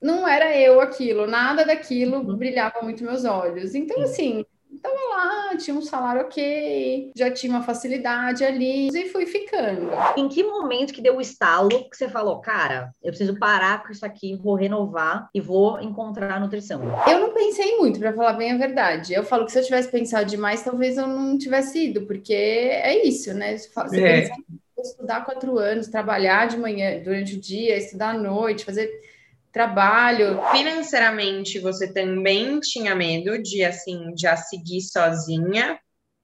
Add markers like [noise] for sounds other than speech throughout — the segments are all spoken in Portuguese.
não era eu aquilo, nada daquilo uhum. brilhava muito meus olhos. Então, assim, tava lá, tinha um salário ok, já tinha uma facilidade ali e fui ficando. Em que momento que deu o estalo que você falou, cara, eu preciso parar com isso aqui, vou renovar e vou encontrar a nutrição? Eu não pensei muito, para falar bem a verdade. Eu falo que se eu tivesse pensado demais, talvez eu não tivesse ido, porque é isso, né? Você é. pensa, estudar quatro anos, trabalhar de manhã durante o dia, estudar à noite, fazer trabalho. Financeiramente, você também tinha medo de assim já seguir sozinha?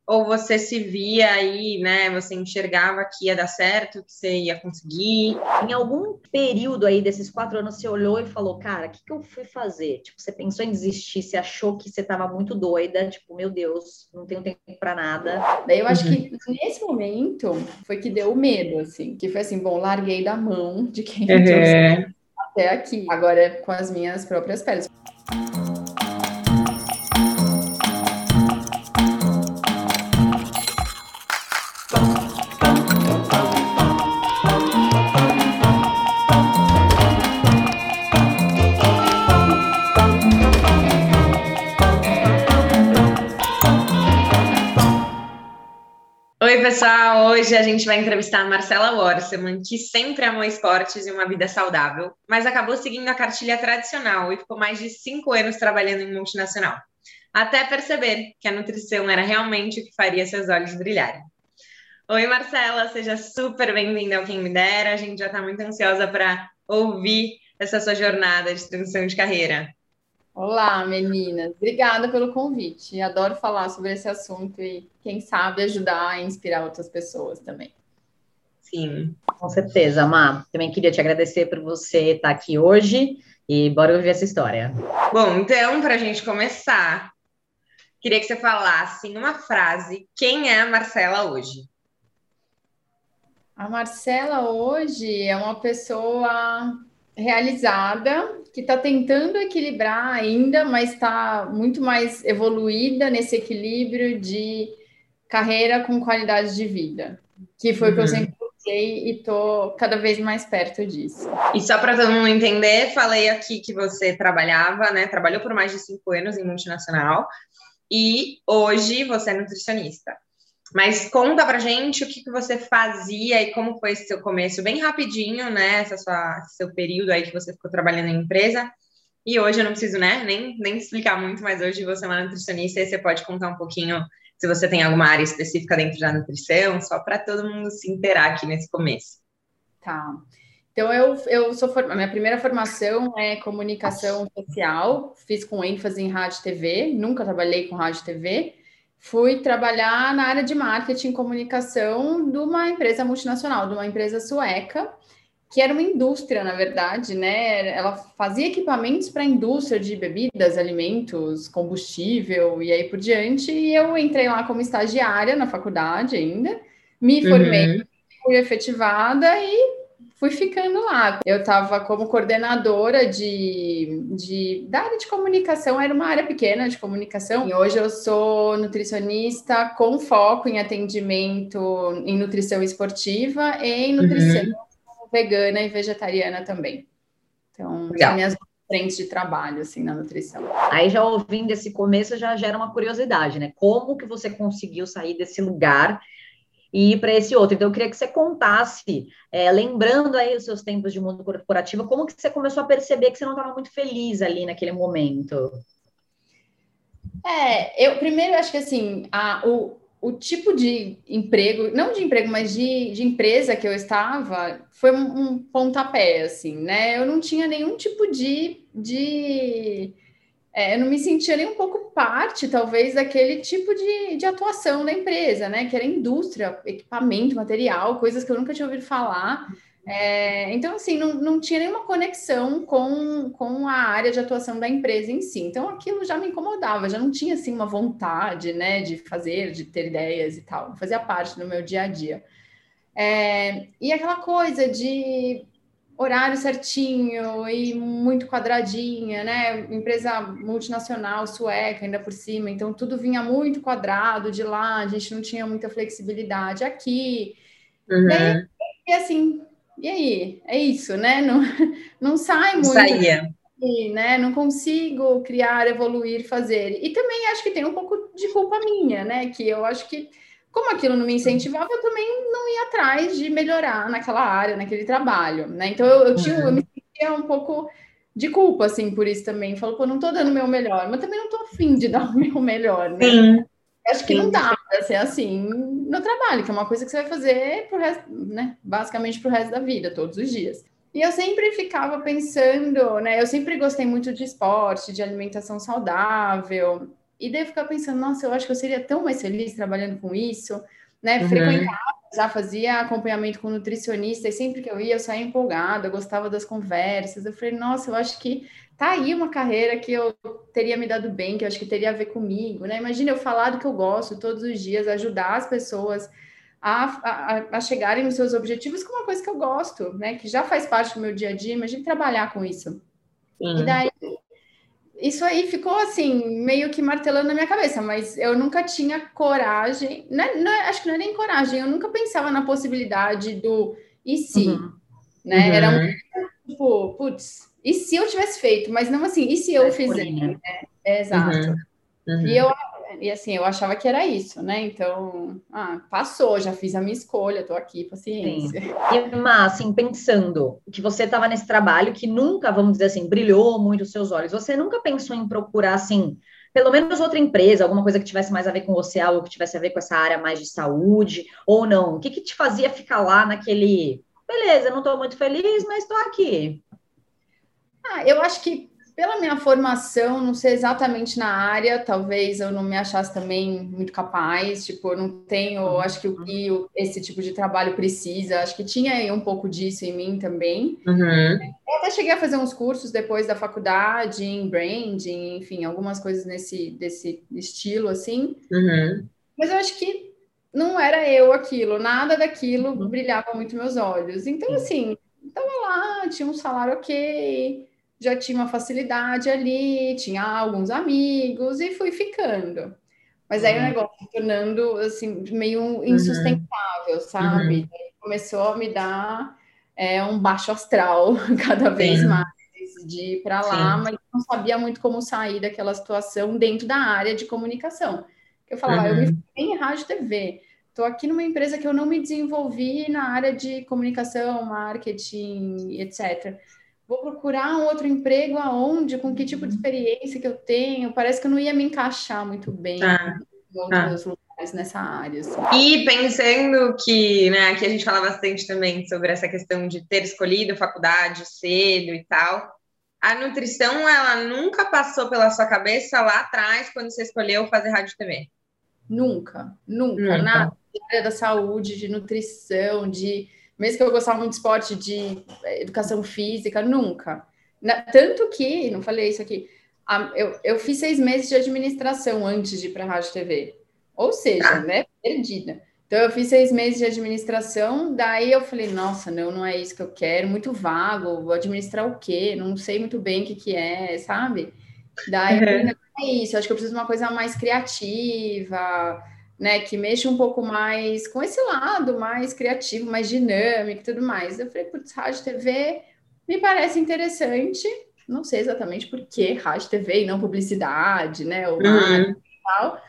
Ou você se via aí, né? Você enxergava que ia dar certo, que você ia conseguir? Em algum período aí desses quatro anos, você olhou e falou, cara, o que, que eu fui fazer? Tipo, você pensou em desistir, você achou que você estava muito doida, tipo, meu Deus, não tenho tempo para nada. Daí eu acho uhum. que nesse momento foi que deu medo, assim, que foi assim, bom, larguei da mão de quem uhum até aqui, agora com as minhas próprias peles. Oi, pessoal! Hoje a gente vai entrevistar a Marcela Worseman, que sempre amou esportes e uma vida saudável, mas acabou seguindo a cartilha tradicional e ficou mais de cinco anos trabalhando em multinacional, até perceber que a nutrição era realmente o que faria seus olhos brilharem. Oi, Marcela, seja super bem-vinda ao Quem Me Dera. A gente já está muito ansiosa para ouvir essa sua jornada de transição de carreira. Olá, meninas. Obrigada pelo convite. Adoro falar sobre esse assunto e, quem sabe, ajudar a inspirar outras pessoas também. Sim. Com certeza, Má. Também queria te agradecer por você estar aqui hoje e bora ouvir essa história. Bom, então, para a gente começar, queria que você falasse em uma frase quem é a Marcela hoje. A Marcela hoje é uma pessoa realizada, que está tentando equilibrar ainda, mas está muito mais evoluída nesse equilíbrio de carreira com qualidade de vida, que foi o que eu uhum. sempre busquei e estou cada vez mais perto disso. E só para todo mundo entender, falei aqui que você trabalhava, né? Trabalhou por mais de cinco anos em multinacional e hoje você é nutricionista. Mas conta pra gente o que, que você fazia e como foi esse seu começo, bem rapidinho, né? Essa sua, seu período aí que você ficou trabalhando em empresa. E hoje eu não preciso, né, nem, nem explicar muito, mas hoje você é uma nutricionista e você pode contar um pouquinho se você tem alguma área específica dentro da nutrição, só para todo mundo se inteirar aqui nesse começo. Tá. Então, eu, eu sou a minha primeira formação é comunicação social, fiz com ênfase em rádio e TV, nunca trabalhei com rádio e TV fui trabalhar na área de marketing e comunicação de uma empresa multinacional, de uma empresa sueca, que era uma indústria, na verdade, né? Ela fazia equipamentos para a indústria de bebidas, alimentos, combustível e aí por diante. E eu entrei lá como estagiária na faculdade ainda, me formei, uhum. fui efetivada e fui ficando lá. Eu estava como coordenadora de, de, da área de comunicação, era uma área pequena de comunicação, e hoje eu sou nutricionista com foco em atendimento em nutrição esportiva e em nutrição uhum. vegana e vegetariana também. Então, são minhas frentes de trabalho, assim, na nutrição. Aí, já ouvindo esse começo, já gera uma curiosidade, né? Como que você conseguiu sair desse lugar e ir para esse outro. Então, eu queria que você contasse, é, lembrando aí os seus tempos de mundo corporativo, como que você começou a perceber que você não estava muito feliz ali naquele momento? É, eu primeiro acho que assim, a, o, o tipo de emprego, não de emprego, mas de, de empresa que eu estava, foi um, um pontapé, assim, né? Eu não tinha nenhum tipo de, de é, eu não me sentia nem um pouco parte, talvez, daquele tipo de, de atuação da empresa, né? Que era indústria, equipamento, material, coisas que eu nunca tinha ouvido falar. É, então, assim, não, não tinha nenhuma conexão com, com a área de atuação da empresa em si. Então, aquilo já me incomodava, já não tinha, assim, uma vontade, né, de fazer, de ter ideias e tal. Fazia parte do meu dia a dia. É, e aquela coisa de horário certinho e muito quadradinha, né? Empresa multinacional, sueca, ainda por cima, então tudo vinha muito quadrado de lá, a gente não tinha muita flexibilidade aqui. Uhum. E, e assim, e aí? É isso, né? Não, [laughs] não sai muito. Saía. né? Não consigo criar, evoluir, fazer. E também acho que tem um pouco de culpa minha, né? Que eu acho que, como aquilo não me incentivava, eu também não ia atrás de melhorar naquela área, naquele trabalho, né? Então eu, eu tinha, eu me sentia um pouco de culpa, assim, por isso também. Falou, pô, não tô dando o meu melhor, mas também não tô afim de [laughs] dar o meu melhor, né? Sim. Acho que Sim. não dá para ser assim no trabalho, que é uma coisa que você vai fazer pro resto, né? Basicamente pro resto da vida, todos os dias. E eu sempre ficava pensando, né? Eu sempre gostei muito de esporte, de alimentação saudável. E daí eu ficava pensando, nossa, eu acho que eu seria tão mais feliz trabalhando com isso, né? Uhum. Frequentava, já fazia acompanhamento com nutricionista, e sempre que eu ia, eu saía empolgada, eu gostava das conversas. Eu falei, nossa, eu acho que tá aí uma carreira que eu teria me dado bem, que eu acho que teria a ver comigo, né? Imagina eu falar do que eu gosto todos os dias, ajudar as pessoas a, a, a, chegarem nos seus objetivos com uma coisa que eu gosto, né? Que já faz parte do meu dia a dia, imagine trabalhar com isso. Sim. E daí, isso aí ficou assim, meio que martelando na minha cabeça, mas eu nunca tinha coragem, não, é, não, é, acho que não é nem coragem, eu nunca pensava na possibilidade do e se, uhum. né? Uhum. Era um tipo, putz, e se eu tivesse feito, mas não assim, e se eu é, fizer? Né? É, exato. Uhum. Uhum. E eu e assim, eu achava que era isso, né? Então, ah, passou, já fiz a minha escolha, tô aqui, paciência. Sim. E, mas, assim, pensando que você estava nesse trabalho que nunca, vamos dizer assim, brilhou muito os seus olhos, você nunca pensou em procurar, assim, pelo menos outra empresa, alguma coisa que tivesse mais a ver com você, algo que tivesse a ver com essa área mais de saúde, ou não? O que, que te fazia ficar lá naquele, beleza, não estou muito feliz, mas estou aqui? Ah, eu acho que pela minha formação, não sei exatamente na área, talvez eu não me achasse também muito capaz, tipo, eu não tenho, uhum. acho que o que esse tipo de trabalho precisa, acho que tinha um pouco disso em mim também. Uhum. Eu até cheguei a fazer uns cursos depois da faculdade, em branding, enfim, algumas coisas nesse desse estilo, assim. Uhum. Mas eu acho que não era eu aquilo, nada daquilo uhum. brilhava muito meus olhos. Então, assim, tava lá, tinha um salário ok, já tinha uma facilidade ali, tinha alguns amigos e fui ficando. Mas aí uhum. o negócio se tornando assim, meio uhum. insustentável, uhum. sabe? Uhum. Começou a me dar é, um baixo astral [laughs] cada vez Sim. mais de ir para lá, Sim. mas não sabia muito como sair daquela situação dentro da área de comunicação. Eu falava, eu me uhum. formei em rádio e TV. Estou aqui numa empresa que eu não me desenvolvi na área de comunicação, marketing, etc vou procurar um outro emprego aonde, com que tipo de experiência que eu tenho, parece que eu não ia me encaixar muito bem ah, em outros ah. lugares nessa área. Assim. E pensando que, né, aqui a gente fala bastante também sobre essa questão de ter escolhido faculdade cedo e tal, a nutrição, ela nunca passou pela sua cabeça lá atrás, quando você escolheu fazer rádio e TV? Nunca, nunca, nunca. nada. Área da saúde, de nutrição, de mesmo que eu gostava muito de esporte, de eh, educação física, nunca. Na, tanto que, não falei isso aqui, a, eu, eu fiz seis meses de administração antes de ir para a Rádio TV. Ou seja, ah. né, perdida. Então, eu fiz seis meses de administração, daí eu falei, nossa, não, não é isso que eu quero, muito vago, vou administrar o quê? Não sei muito bem o que, que é, sabe? Daí, uhum. eu falei, não é isso, acho que eu preciso de uma coisa mais criativa, né, que mexa um pouco mais com esse lado mais criativo, mais dinâmico e tudo mais. Eu falei, putz, rádio TV me parece interessante. Não sei exatamente por que rádio TV e não publicidade, né, ou uhum. tal.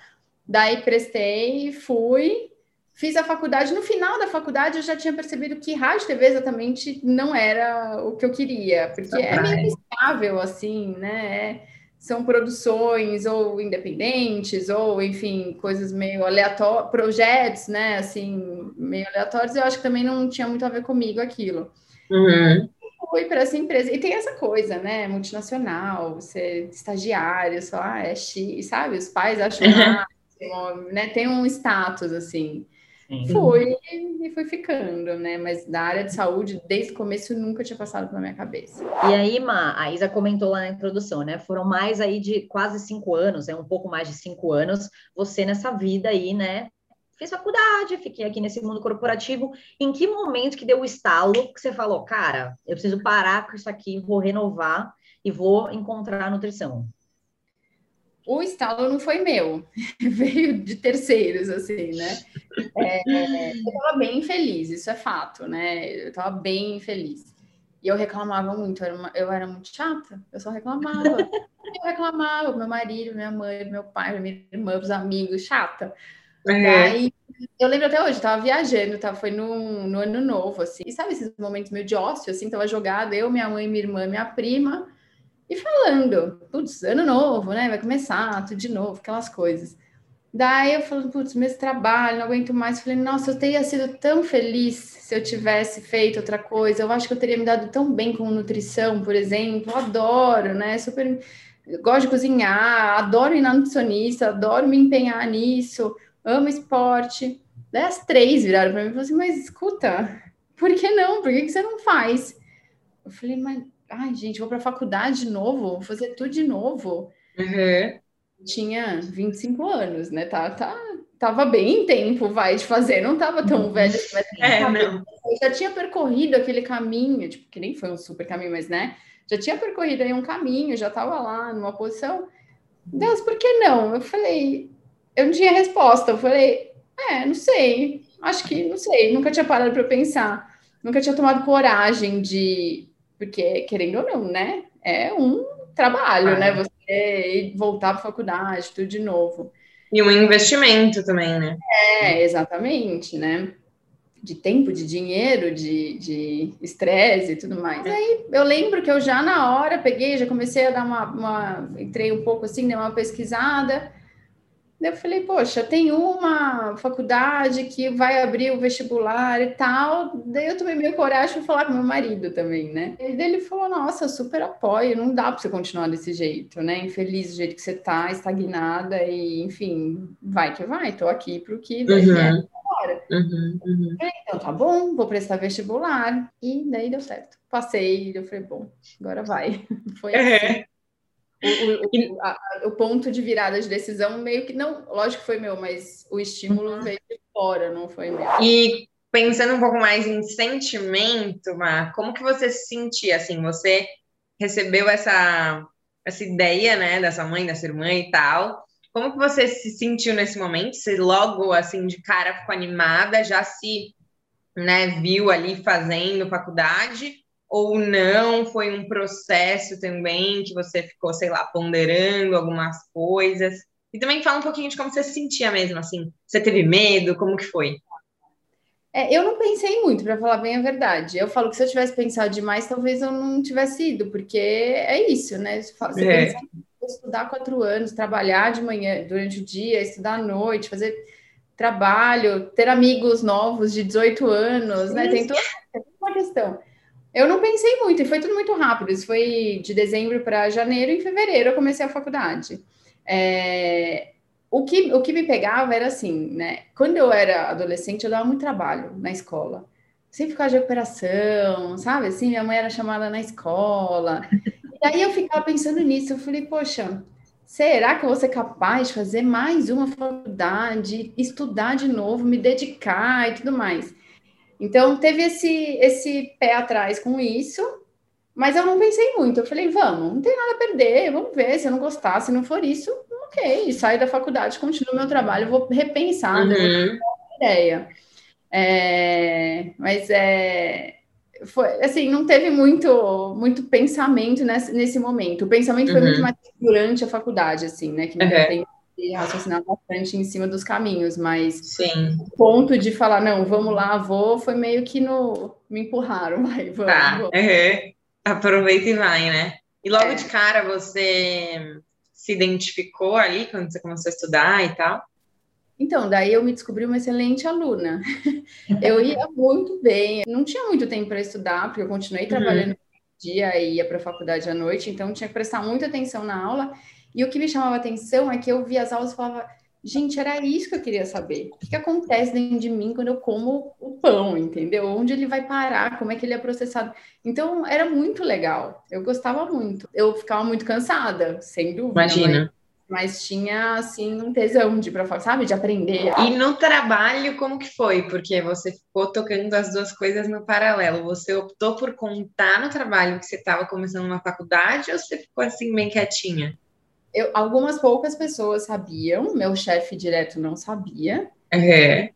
Daí prestei, fui, fiz a faculdade. No final da faculdade eu já tinha percebido que rádio TV exatamente não era o que eu queria, porque é meio estável assim, né? É são produções ou independentes, ou enfim, coisas meio aleatórias, projetos, né, assim, meio aleatórios, eu acho que também não tinha muito a ver comigo aquilo. Uhum. Fui para essa empresa, e tem essa coisa, né, multinacional, você estagiário, só, ah, é X, sabe, os pais acham máximo, né, tem um status, assim. Sim. Fui e fui ficando, né? Mas da área de saúde, desde o começo, nunca tinha passado pela minha cabeça. E aí, Ma, a Isa comentou lá na introdução, né? Foram mais aí de quase cinco anos, é né? um pouco mais de cinco anos, você nessa vida aí, né? Fiz faculdade, fiquei aqui nesse mundo corporativo. Em que momento que deu o estalo que você falou, cara, eu preciso parar com isso aqui, vou renovar e vou encontrar a nutrição? O estalo não foi meu, [laughs] veio de terceiros, assim, né? É, eu estava bem feliz, isso é fato, né? Eu estava bem feliz. E eu reclamava muito, eu era, uma, eu era muito chata, eu só reclamava. eu reclamava, meu marido, minha mãe, meu pai, minha irmã, os amigos, chata. Daí, eu lembro até hoje, tava viajando, tá? foi no, no ano novo, assim. E sabe esses momentos meio de ócio, assim, tava jogada, eu, minha mãe, minha irmã, minha prima, e falando, putz, ano novo, né? Vai começar tudo de novo, aquelas coisas. Daí eu falei, putz, meu trabalho, não aguento mais. Falei, nossa, eu teria sido tão feliz se eu tivesse feito outra coisa. Eu acho que eu teria me dado tão bem com nutrição, por exemplo. Eu adoro, né? Super. Gosto de cozinhar, adoro ir na nutricionista, adoro me empenhar nisso, amo esporte. Daí as três viraram para mim e falaram assim: Mas escuta, por que não? Por que, que você não faz? Eu falei, mas, ai, gente, vou para a faculdade de novo, vou fazer tudo de novo. Uhum tinha 25 anos, né? Tá, tá, tava bem em tempo, vai, de fazer, não tava tão uhum. velho mas é, não. eu já tinha percorrido aquele caminho, tipo, que nem foi um super caminho, mas né? Já tinha percorrido aí um caminho, já tava lá numa posição. Deus, por que não? Eu falei, eu não tinha resposta, eu falei, é, não sei, acho que não sei, nunca tinha parado para pensar, nunca tinha tomado coragem de, porque querendo ou não, né? É um trabalho, ah, né? Você e voltar para a faculdade, tudo de novo. E um investimento também, né? É, exatamente, né? De tempo, de dinheiro, de estresse e tudo mais. Aí eu lembro que eu já na hora peguei, já comecei a dar uma, uma entrei um pouco assim, dei uma pesquisada. Daí eu falei, poxa, tem uma faculdade que vai abrir o vestibular e tal. Daí eu tomei meio coragem para falar com meu marido também, né? E daí ele falou, nossa, super apoio, não dá para você continuar desse jeito, né? Infeliz do jeito que você tá, estagnada e, enfim, vai que vai, tô aqui pro que uhum. é agora. Uhum, uhum. Então tá bom, vou prestar vestibular. E daí deu certo. Passei, eu falei, bom, agora vai. [laughs] Foi assim. O, o, a, o, ponto de virada de decisão meio que não, lógico que foi meu, mas o estímulo uhum. veio de fora, não foi meu. E pensando um pouco mais em sentimento, Mar, como que você se sentia assim? Você recebeu essa essa ideia, né, dessa mãe, dessa irmã e tal. Como que você se sentiu nesse momento? Você logo assim de cara ficou animada, já se, né, viu ali fazendo faculdade? Ou não? Foi um processo também que você ficou, sei lá, ponderando algumas coisas? E também fala um pouquinho de como você se sentia mesmo, assim. Você teve medo? Como que foi? É, eu não pensei muito, para falar bem a verdade. Eu falo que se eu tivesse pensado demais, talvez eu não tivesse ido, porque é isso, né? Você é. pensa, estudar quatro anos, trabalhar de manhã, durante o dia, estudar à noite, fazer trabalho, ter amigos novos de 18 anos, né? Tem toda uma questão. Eu não pensei muito, e foi tudo muito rápido. Isso foi de dezembro para janeiro, e em fevereiro eu comecei a faculdade. É, o, que, o que me pegava era assim, né? Quando eu era adolescente, eu dava muito trabalho na escola. Sempre ficava de recuperação, sabe? Assim, minha mãe era chamada na escola. E aí eu ficava pensando nisso. Eu falei, poxa, será que eu vou ser capaz de fazer mais uma faculdade, estudar de novo, me dedicar e tudo mais? Então, teve esse, esse pé atrás com isso, mas eu não pensei muito. Eu falei, vamos, não tem nada a perder, vamos ver. Se eu não gostar, se não for isso, ok, saio da faculdade, continuo meu trabalho, vou repensar, né, uhum. né, ideia. É, mas é, foi assim, não teve muito, muito pensamento nesse, nesse momento. O pensamento foi muito uhum. mais durante a faculdade, assim, né? Que me uhum e raciocinar bastante em cima dos caminhos, mas Sim. o ponto de falar, não, vamos lá, vou, foi meio que no. Me empurraram, [laughs] vai, vamos. Tá, uhum. aproveita e vai, né? E logo é. de cara você se identificou ali quando você começou a estudar e tal? Então, daí eu me descobri uma excelente aluna. [laughs] eu ia muito bem, não tinha muito tempo para estudar, porque eu continuei uhum. trabalhando uhum. dia e ia para a faculdade à noite, então tinha que prestar muita atenção na aula. E o que me chamava atenção é que eu via as aulas e falava, gente, era isso que eu queria saber. O que, que acontece dentro de mim quando eu como o pão, entendeu? Onde ele vai parar, como é que ele é processado. Então, era muito legal. Eu gostava muito. Eu ficava muito cansada, sem dúvida. Imagina. Mas, mas tinha, assim, um tesão de, sabe, de aprender. E no trabalho, como que foi? Porque você ficou tocando as duas coisas no paralelo. Você optou por contar no trabalho que você estava começando uma faculdade ou você ficou, assim, bem quietinha? Eu, algumas poucas pessoas sabiam, meu chefe direto não sabia. É.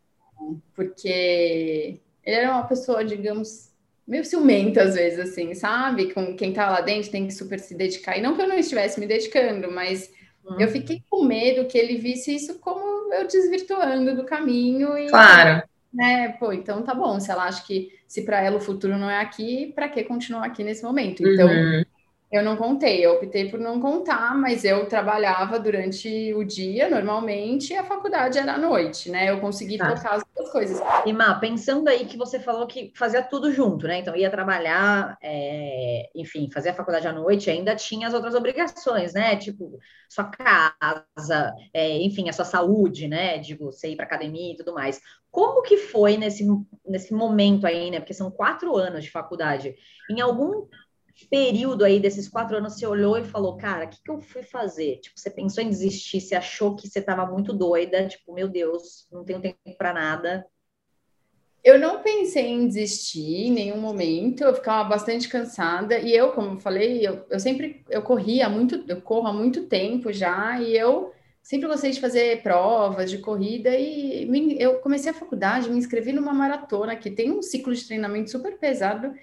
Porque ele era uma pessoa, digamos, meio ciumenta às vezes, assim, sabe? Com quem tá lá dentro tem que super se dedicar. E não que eu não estivesse me dedicando, mas hum. eu fiquei com medo que ele visse isso como eu desvirtuando do caminho. E, claro. Né, pô, então tá bom. Se ela acha que se para ela o futuro não é aqui, para que continuar aqui nesse momento? Então, uhum. Eu não contei, eu optei por não contar, mas eu trabalhava durante o dia normalmente e a faculdade era à noite, né? Eu consegui tá. tocar as duas coisas. E Má, pensando aí que você falou que fazia tudo junto, né? Então ia trabalhar, é... enfim, fazia a faculdade à noite, ainda tinha as outras obrigações, né? Tipo, sua casa, é... enfim, a sua saúde, né? De você ir para academia e tudo mais. Como que foi nesse, nesse momento aí, né? Porque são quatro anos de faculdade. Em algum período aí desses quatro anos você olhou e falou, cara, o que, que eu fui fazer? Tipo, você pensou em desistir, você achou que você estava muito doida, tipo, meu Deus, não tenho tempo para nada. Eu não pensei em desistir em nenhum momento, eu ficava bastante cansada, e eu, como eu falei, eu, eu sempre, eu corria muito, eu corro há muito tempo já, e eu sempre gostei de fazer provas de corrida, e me, eu comecei a faculdade, me inscrevi numa maratona, que tem um ciclo de treinamento super pesado,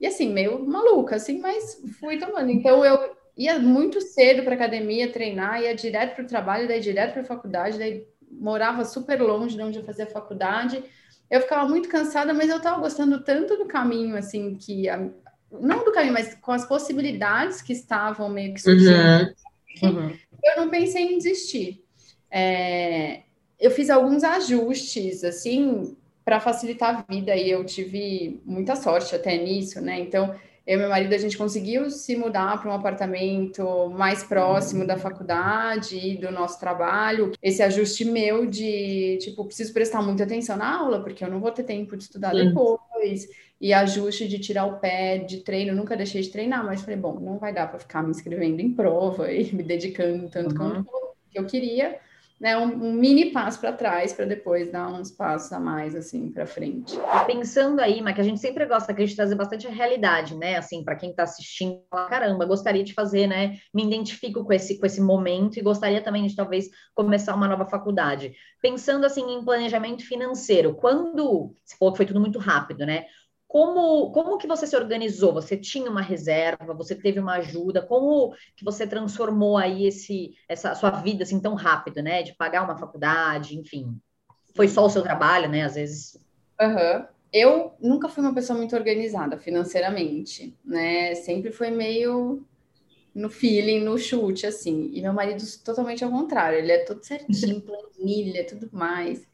e assim, meio maluca, assim, mas fui tomando. Então eu ia muito cedo para academia treinar, ia direto para o trabalho, daí direto para a faculdade, daí morava super longe de onde eu fazia faculdade. Eu ficava muito cansada, mas eu estava gostando tanto do caminho, assim, que a, não do caminho, mas com as possibilidades que estavam meio que surgindo. Uhum. Uhum. Eu não pensei em desistir. É, eu fiz alguns ajustes, assim, para facilitar a vida e eu tive muita sorte até nisso, né? Então, eu e meu marido a gente conseguiu se mudar para um apartamento mais próximo da faculdade e do nosso trabalho. Esse ajuste meu de, tipo, preciso prestar muita atenção na aula, porque eu não vou ter tempo de estudar Sim. depois. E ajuste de tirar o pé de treino, nunca deixei de treinar, mas falei, bom, não vai dar para ficar me inscrevendo em prova e me dedicando tanto uhum. quanto eu queria né, um, um mini passo para trás para depois dar uns passos a mais assim para frente. Pensando aí, mas que a gente sempre gosta aqui de trazer bastante a realidade, né? Assim, para quem está assistindo, caramba, gostaria de fazer, né? Me identifico com esse com esse momento e gostaria também de talvez começar uma nova faculdade. Pensando assim em planejamento financeiro, quando se falou que foi tudo muito rápido, né? Como, como que você se organizou? Você tinha uma reserva? Você teve uma ajuda? Como que você transformou aí esse, essa sua vida assim tão rápido, né? De pagar uma faculdade, enfim. Foi só o seu trabalho, né? Às vezes. Uhum. Eu nunca fui uma pessoa muito organizada financeiramente, né? Sempre foi meio no feeling, no chute, assim. E meu marido totalmente ao contrário, ele é todo certinho, [laughs] planilha, tudo mais.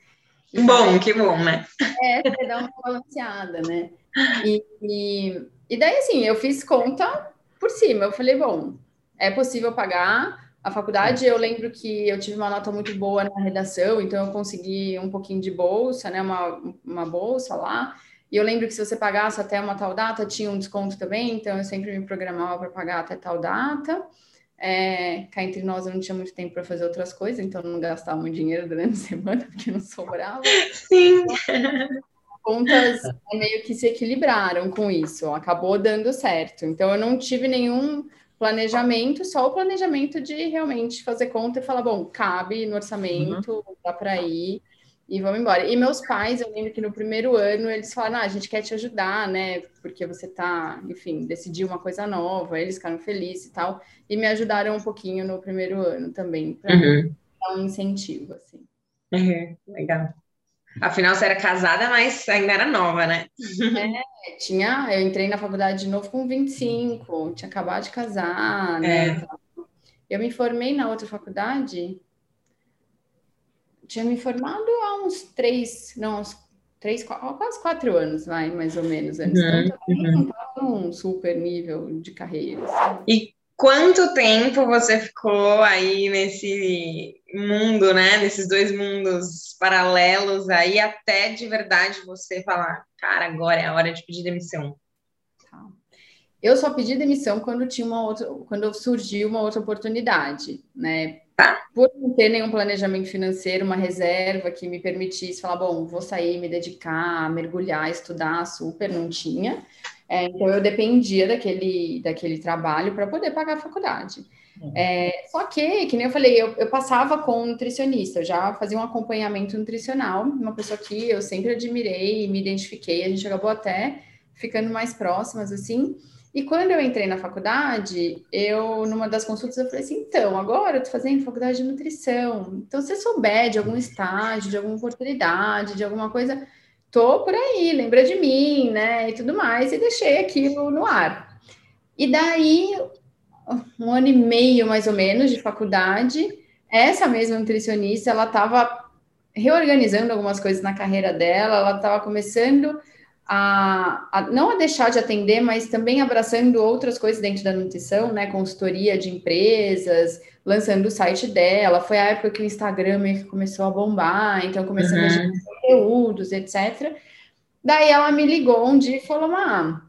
Bom, que bom, né? É, você dá uma balanceada, né? E, e, e daí, assim, eu fiz conta por cima. Eu falei, bom, é possível pagar a faculdade. Eu lembro que eu tive uma nota muito boa na redação, então eu consegui um pouquinho de bolsa, né? Uma, uma bolsa lá. E eu lembro que se você pagasse até uma tal data, tinha um desconto também, então eu sempre me programava para pagar até tal data. É, cá entre nós eu não tinha muito tempo para fazer outras coisas, então não gastava muito dinheiro durante a [laughs] semana, porque não sobrava. Sim. contas meio que se equilibraram com isso, acabou dando certo. Então eu não tive nenhum planejamento, só o planejamento de realmente fazer conta e falar, bom, cabe no orçamento, uhum. dá para ir e vamos embora. E meus pais, eu lembro que no primeiro ano eles falaram, ah, a gente quer te ajudar, né? Porque você tá, enfim, decidiu uma coisa nova, eles ficaram felizes e tal, e me ajudaram um pouquinho no primeiro ano também, para uhum. dar um incentivo, assim. Uhum. Legal. Afinal, você era casada, mas ainda era nova, né? É, tinha, eu entrei na faculdade de novo com 25, tinha acabado de casar, né? É. Eu me formei na outra faculdade, tinha me formado há uns três, não, uns três, quase quatro anos, vai, mais ou menos, antes. Uhum, então, também uhum. não estava num super nível de carreira. Assim. E quanto tempo você ficou aí nesse mundo, né? Nesses dois mundos paralelos aí, até de verdade você falar, cara, agora é a hora de pedir demissão. Tá. Eu só pedi demissão quando tinha uma outra, quando surgiu uma outra oportunidade, né? Tá. Por não ter nenhum planejamento financeiro, uma reserva que me permitisse falar, bom, vou sair, me dedicar, mergulhar, estudar, super, não tinha. É, então eu dependia daquele, daquele trabalho para poder pagar a faculdade. Uhum. É, só que, que nem eu falei, eu, eu passava com um nutricionista, eu já fazia um acompanhamento nutricional, uma pessoa que eu sempre admirei e me identifiquei, a gente acabou até ficando mais próximas, assim. E quando eu entrei na faculdade, eu, numa das consultas, eu falei assim, então, agora eu tô fazendo faculdade de nutrição, então se souber de algum estágio, de alguma oportunidade, de alguma coisa, tô por aí, lembra de mim, né, e tudo mais, e deixei aquilo no ar. E daí, um ano e meio, mais ou menos, de faculdade, essa mesma nutricionista, ela estava reorganizando algumas coisas na carreira dela, ela estava começando a, a, não a deixar de atender, mas também abraçando outras coisas dentro da nutrição, né? Consultoria de empresas, lançando o site dela. Foi a época que o Instagram meio que começou a bombar, então começando uhum. a gerar conteúdos, etc. Daí ela me ligou um dia e falou: Má,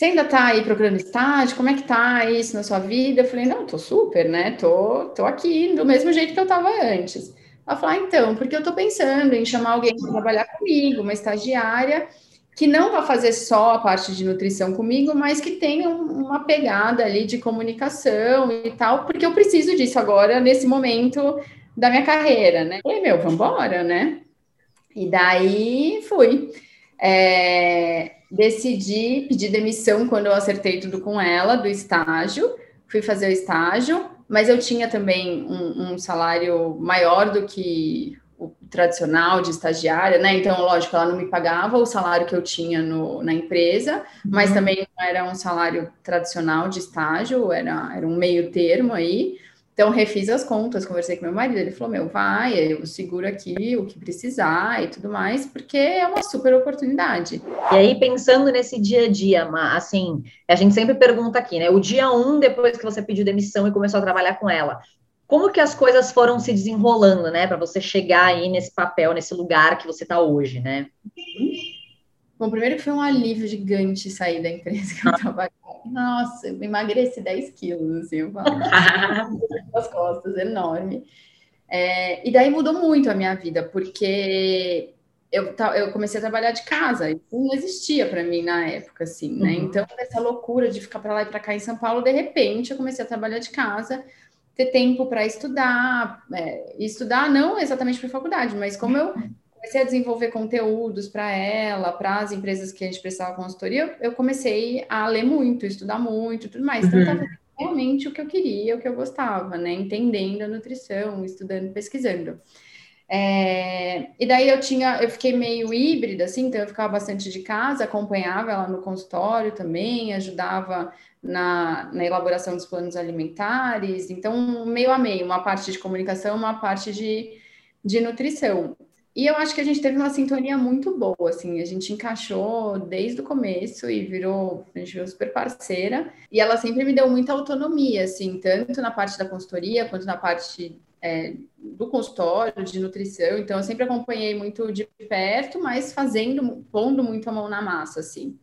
você ainda tá aí procurando estágio? Como é que tá isso na sua vida? Eu falei, não, tô super, né? Tô, tô aqui do mesmo jeito que eu tava antes. Ela falou, ah, então, porque eu tô pensando em chamar alguém para trabalhar comigo, uma estagiária, que não vai fazer só a parte de nutrição comigo, mas que tenha uma pegada ali de comunicação e tal, porque eu preciso disso agora, nesse momento da minha carreira, né? E meu, vamos embora, né? E daí fui. É, decidi pedir demissão quando eu acertei tudo com ela do estágio, fui fazer o estágio, mas eu tinha também um, um salário maior do que o tradicional de estagiária, né? Então, lógico, ela não me pagava o salário que eu tinha no, na empresa, mas uhum. também não era um salário tradicional de estágio, era, era um meio termo aí. Então, refiz as contas, conversei com meu marido, ele falou, meu, vai, eu seguro aqui o que precisar e tudo mais, porque é uma super oportunidade. E aí, pensando nesse dia a dia, assim, a gente sempre pergunta aqui, né, o dia um, depois que você pediu demissão e começou a trabalhar com ela, como que as coisas foram se desenrolando, né, para você chegar aí nesse papel, nesse lugar que você está hoje, né? Bom, primeiro que foi um alívio gigante sair da empresa que eu trabalhava. Nossa, eu emagreci 10 quilos, assim, eu falo. [laughs] as costas, enorme. É, e daí mudou muito a minha vida, porque eu, eu comecei a trabalhar de casa, isso não existia para mim na época, assim, né? Uhum. Então, essa loucura de ficar para lá e para cá em São Paulo, de repente, eu comecei a trabalhar de casa ter tempo para estudar, é, estudar não exatamente para faculdade, mas como eu comecei a desenvolver conteúdos para ela, para as empresas que a gente precisava consultoria, eu comecei a ler muito, estudar muito, tudo mais. Então, estava realmente o que eu queria, o que eu gostava, né? Entendendo a nutrição, estudando, pesquisando. É, e daí eu tinha, eu fiquei meio híbrida, assim, então eu ficava bastante de casa, acompanhava ela no consultório também, ajudava na, na, elaboração dos planos alimentares, então meio a meio, uma parte de comunicação, uma parte de, de nutrição. E eu acho que a gente teve uma sintonia muito boa, assim, a gente encaixou desde o começo e virou, a gente virou super parceira, e ela sempre me deu muita autonomia, assim, tanto na parte da consultoria quanto na parte é, do consultório, de nutrição, então eu sempre acompanhei muito de perto, mas fazendo, pondo muito a mão na massa, assim.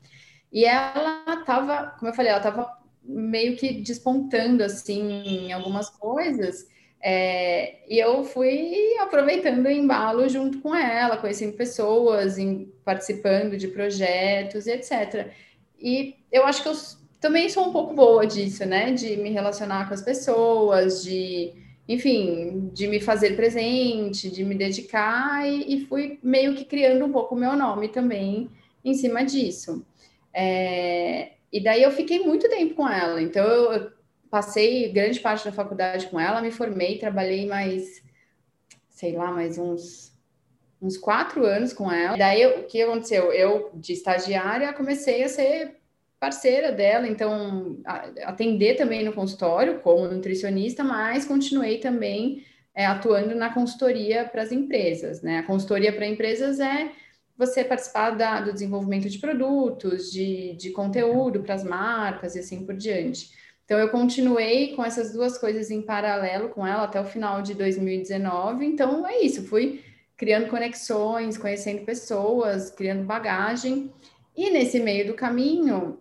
E ela estava, como eu falei, ela estava meio que despontando assim em algumas coisas. É, e eu fui aproveitando o embalo junto com ela, conhecendo pessoas, em, participando de projetos e etc. E eu acho que eu também sou um pouco boa disso, né? De me relacionar com as pessoas, de, enfim, de me fazer presente, de me dedicar, e, e fui meio que criando um pouco o meu nome também em cima disso. É, e daí eu fiquei muito tempo com ela. Então eu passei grande parte da faculdade com ela, me formei, trabalhei mais, sei lá, mais uns uns quatro anos com ela. E daí o que aconteceu? Eu de estagiária comecei a ser parceira dela, então atender também no consultório como nutricionista, mas continuei também é, atuando na consultoria para as empresas, né? A consultoria para empresas é você participar da, do desenvolvimento de produtos, de, de conteúdo para as marcas e assim por diante. Então, eu continuei com essas duas coisas em paralelo com ela até o final de 2019. Então, é isso, fui criando conexões, conhecendo pessoas, criando bagagem. E nesse meio do caminho,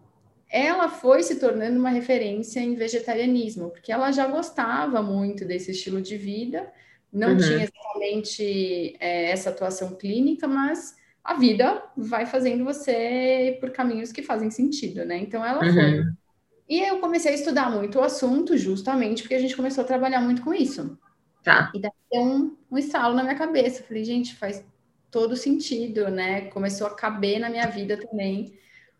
ela foi se tornando uma referência em vegetarianismo, porque ela já gostava muito desse estilo de vida, não uhum. tinha exatamente é, essa atuação clínica, mas a vida vai fazendo você por caminhos que fazem sentido, né? Então ela uhum. foi. E eu comecei a estudar muito o assunto, justamente porque a gente começou a trabalhar muito com isso. Tá. E daí deu um, um estalo na minha cabeça. falei, gente, faz todo sentido, né? Começou a caber na minha vida também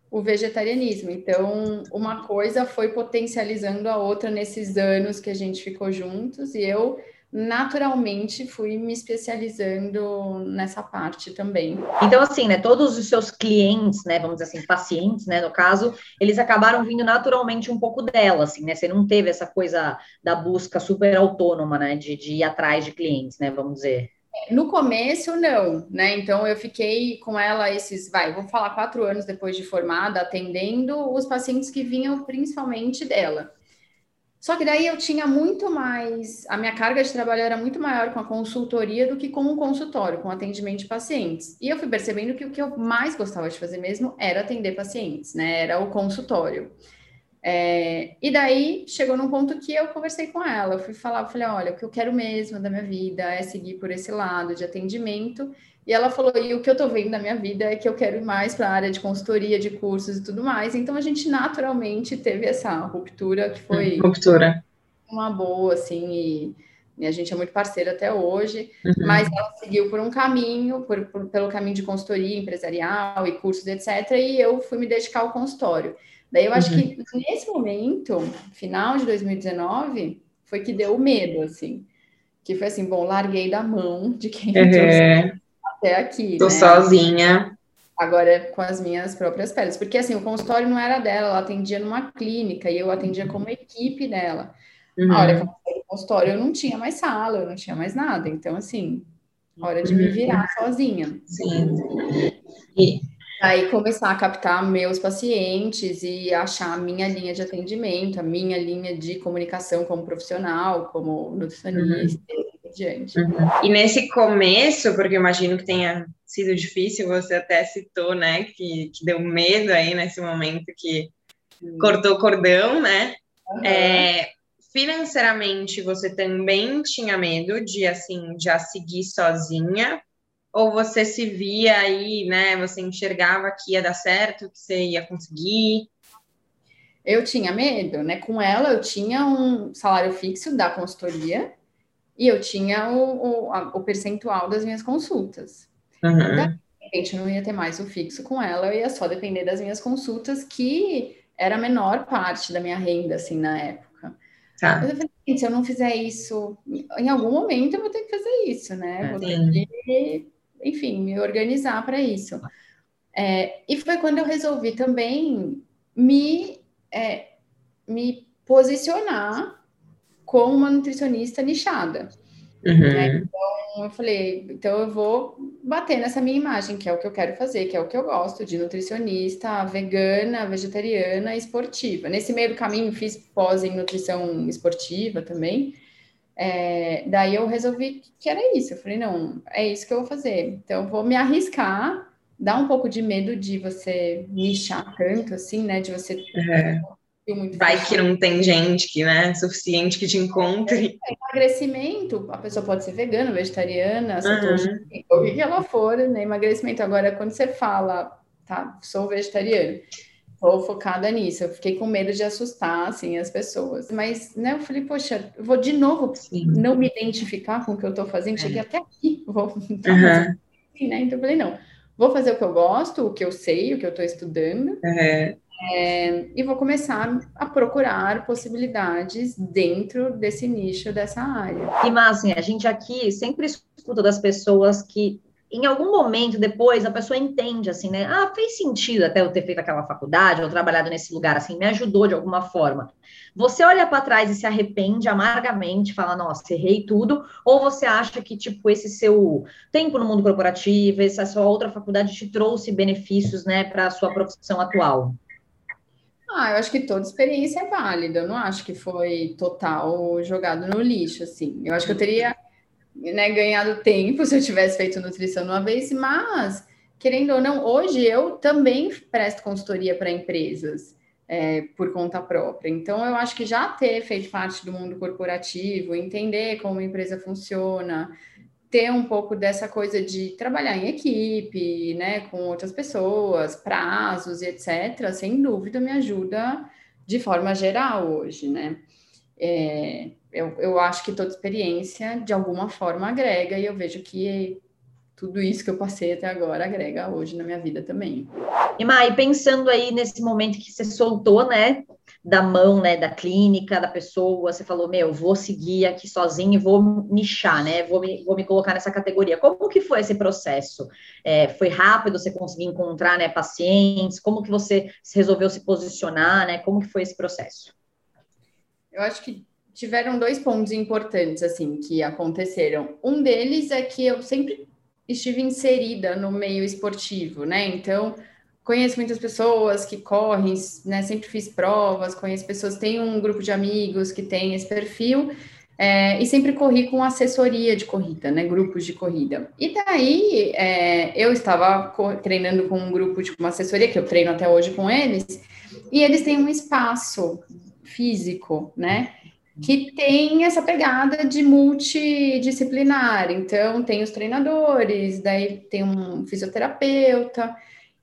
o vegetarianismo. Então, uma coisa foi potencializando a outra nesses anos que a gente ficou juntos e eu naturalmente fui me especializando nessa parte também. Então, assim, né, todos os seus clientes, né, vamos dizer assim, pacientes, né, no caso, eles acabaram vindo naturalmente um pouco dela, assim, né, você não teve essa coisa da busca super autônoma, né, de, de ir atrás de clientes, né, vamos dizer. No começo, não, né? Então eu fiquei com ela esses, vai, vou falar quatro anos depois de formada, atendendo os pacientes que vinham principalmente dela. Só que daí eu tinha muito mais, a minha carga de trabalho era muito maior com a consultoria do que com o consultório, com atendimento de pacientes. E eu fui percebendo que o que eu mais gostava de fazer mesmo era atender pacientes, né? Era o consultório. É, e daí chegou num ponto que eu conversei com ela, eu fui falar, eu falei, olha, o que eu quero mesmo da minha vida é seguir por esse lado de atendimento. E ela falou: e o que eu tô vendo na minha vida é que eu quero ir mais para a área de consultoria, de cursos e tudo mais. Então a gente naturalmente teve essa ruptura que foi ruptura. uma boa, assim, e, e a gente é muito parceiro até hoje. Uhum. Mas ela seguiu por um caminho, por, por, pelo caminho de consultoria empresarial e cursos, etc. E eu fui me dedicar ao consultório. Daí eu acho uhum. que nesse momento, final de 2019, foi que deu o medo, assim. Que foi assim, bom, larguei da mão de quem uhum até aqui. Tô né? sozinha. Agora com as minhas próprias peles. Porque assim, o consultório não era dela, ela atendia numa clínica e eu atendia como equipe dela. Uhum. A hora que eu saí do consultório, eu não tinha mais sala, eu não tinha mais nada. Então, assim, hora de me virar uhum. sozinha. Sim. E aí começar a captar meus pacientes e achar a minha linha de atendimento, a minha linha de comunicação como profissional, como nutricionista, uhum diante. Uhum. E nesse começo, porque imagino que tenha sido difícil, você até citou, né, que, que deu medo aí nesse momento que uhum. cortou o cordão, né? É, financeiramente, você também tinha medo de, assim, já seguir sozinha? Ou você se via aí, né, você enxergava que ia dar certo, que você ia conseguir? Eu tinha medo, né? Com ela, eu tinha um salário fixo da consultoria, e eu tinha o, o, a, o percentual das minhas consultas. Uhum. de repente, eu não ia ter mais o fixo com ela, eu ia só depender das minhas consultas, que era a menor parte da minha renda, assim, na época. Tá. Eu falei, se eu não fizer isso, em algum momento eu vou ter que fazer isso, né? Vou ter que, enfim, me organizar para isso. É, e foi quando eu resolvi também me, é, me posicionar com uma nutricionista nichada. Uhum. Né? Então, eu falei, então eu vou bater nessa minha imagem, que é o que eu quero fazer, que é o que eu gosto, de nutricionista vegana, vegetariana, esportiva. Nesse meio do caminho, fiz pós em nutrição esportiva também. É, daí eu resolvi que era isso. Eu falei, não, é isso que eu vou fazer. Então, vou me arriscar. Dá um pouco de medo de você nichar tanto, assim, né? De você uhum muito Vai que não tem gente que, né, suficiente que te encontre. É, emagrecimento, a pessoa pode ser vegana, vegetariana, uhum. o que ela for, né? Emagrecimento. Agora, quando você fala, tá, sou vegetariano, tô focada nisso. Eu fiquei com medo de assustar, assim, as pessoas. Mas, né, eu falei, poxa, eu vou de novo Sim. não me identificar com o que eu tô fazendo. Cheguei é. até aqui, vou [laughs] uhum. assim, né? Então, eu falei, não, vou fazer o que eu gosto, o que eu sei, o que eu tô estudando. Uhum. É, e vou começar a procurar possibilidades dentro desse nicho, dessa área. E, mas, assim, a gente aqui sempre escuta das pessoas que em algum momento depois a pessoa entende assim, né? Ah, fez sentido até eu ter feito aquela faculdade ou trabalhado nesse lugar assim, me ajudou de alguma forma. Você olha para trás e se arrepende amargamente, fala, nossa, errei tudo, ou você acha que tipo esse seu tempo no mundo corporativo, essa sua outra faculdade te trouxe benefícios, né, para a sua profissão atual? Ah, eu acho que toda experiência é válida. Eu não acho que foi total jogado no lixo, assim. Eu acho que eu teria né, ganhado tempo [laughs] se eu tivesse feito nutrição uma vez, mas, querendo ou não, hoje eu também presto consultoria para empresas é, por conta própria. Então, eu acho que já ter feito parte do mundo corporativo, entender como a empresa funciona, ter um pouco dessa coisa de trabalhar em equipe, né, com outras pessoas, prazos e etc., sem dúvida me ajuda de forma geral hoje, né? É, eu, eu acho que toda experiência, de alguma forma, agrega, e eu vejo que tudo isso que eu passei até agora agrega hoje na minha vida também. E Mai, pensando aí nesse momento que você soltou, né, da mão, né, da clínica, da pessoa, você falou, meu, vou seguir aqui sozinho e vou nichar, né, vou me, vou me colocar nessa categoria. Como que foi esse processo? É, foi rápido, você conseguiu encontrar, né, pacientes? Como que você resolveu se posicionar, né, como que foi esse processo? Eu acho que tiveram dois pontos importantes, assim, que aconteceram. Um deles é que eu sempre estive inserida no meio esportivo, né? Então, conheço muitas pessoas que correm, né? Sempre fiz provas, conheço pessoas, tenho um grupo de amigos que tem esse perfil. É, e sempre corri com assessoria de corrida, né? Grupos de corrida. E daí é, eu estava treinando com um grupo de uma assessoria, que eu treino até hoje com eles, e eles têm um espaço físico, né? Que tem essa pegada de multidisciplinar. Então, tem os treinadores, daí tem um fisioterapeuta.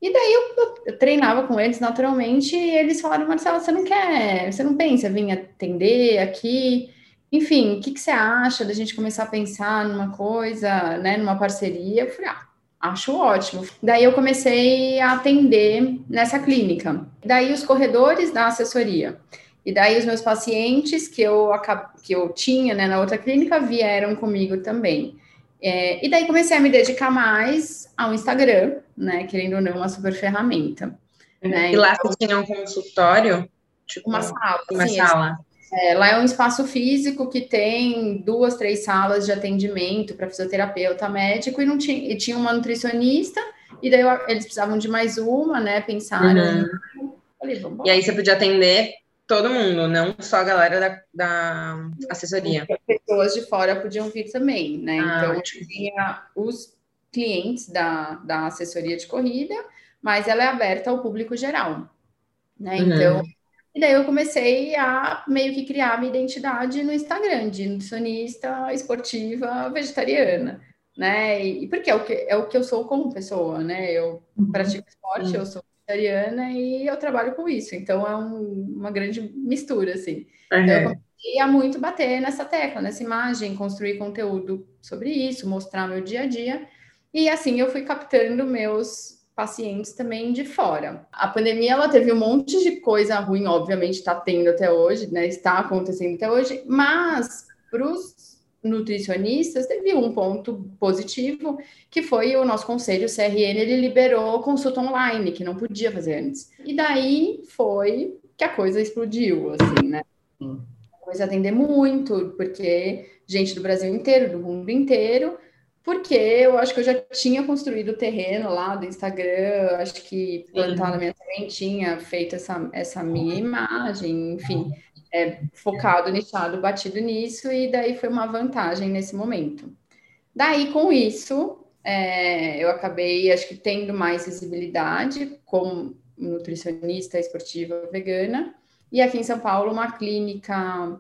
E daí eu, eu, treinava com eles naturalmente e eles falaram, Marcela, você não quer, você não pensa vir atender aqui? Enfim, o que, que você acha da gente começar a pensar numa coisa, né, numa parceria? Eu falei, ah, acho ótimo. Daí eu comecei a atender nessa clínica. Daí os corredores da assessoria. E daí os meus pacientes que eu, que eu tinha né, na outra clínica vieram comigo também. É, e daí comecei a me dedicar mais ao Instagram, né? Querendo ou não, uma super ferramenta. Uhum. Né? E lá então, você tinha um consultório? Tipo, uma sala. Uma sim, sala. É, lá é um espaço físico que tem duas, três salas de atendimento para fisioterapeuta, médico, e não tinha, e tinha uma nutricionista, e daí eu, eles precisavam de mais uma, né? Pensaram. Uhum. Falei, e aí você podia atender todo mundo, não só a galera da, da assessoria. Pessoas de fora podiam vir também, né? Ah, então, tinha os clientes da, da assessoria de corrida, mas ela é aberta ao público geral, né? Uhum. Então, e daí eu comecei a meio que criar minha identidade no Instagram, de nutricionista esportiva vegetariana, né? E porque é o que, é o que eu sou como pessoa, né? Eu pratico esporte, eu sou vegetariana e eu trabalho com isso. Então é um, uma grande mistura, assim. Uhum. Então, eu comecei a muito bater nessa tecla, nessa imagem, construir conteúdo sobre isso, mostrar meu dia a dia. E assim eu fui captando meus pacientes também de fora. A pandemia ela teve um monte de coisa ruim, obviamente está tendo até hoje, né? Está acontecendo até hoje, mas para os nutricionistas, teve um ponto positivo, que foi o nosso conselho, o CRN, ele liberou consulta online, que não podia fazer antes. E daí foi que a coisa explodiu, assim, né? A coisa atender muito, porque gente do Brasil inteiro, do mundo inteiro, porque eu acho que eu já tinha construído o terreno lá do Instagram, acho que plantar na minha sementinha, feito essa, essa minha imagem, enfim é, focado, nichado, batido nisso, e daí foi uma vantagem nesse momento. Daí, com isso, é, eu acabei, acho que, tendo mais visibilidade como nutricionista esportiva vegana, e aqui em São Paulo, uma clínica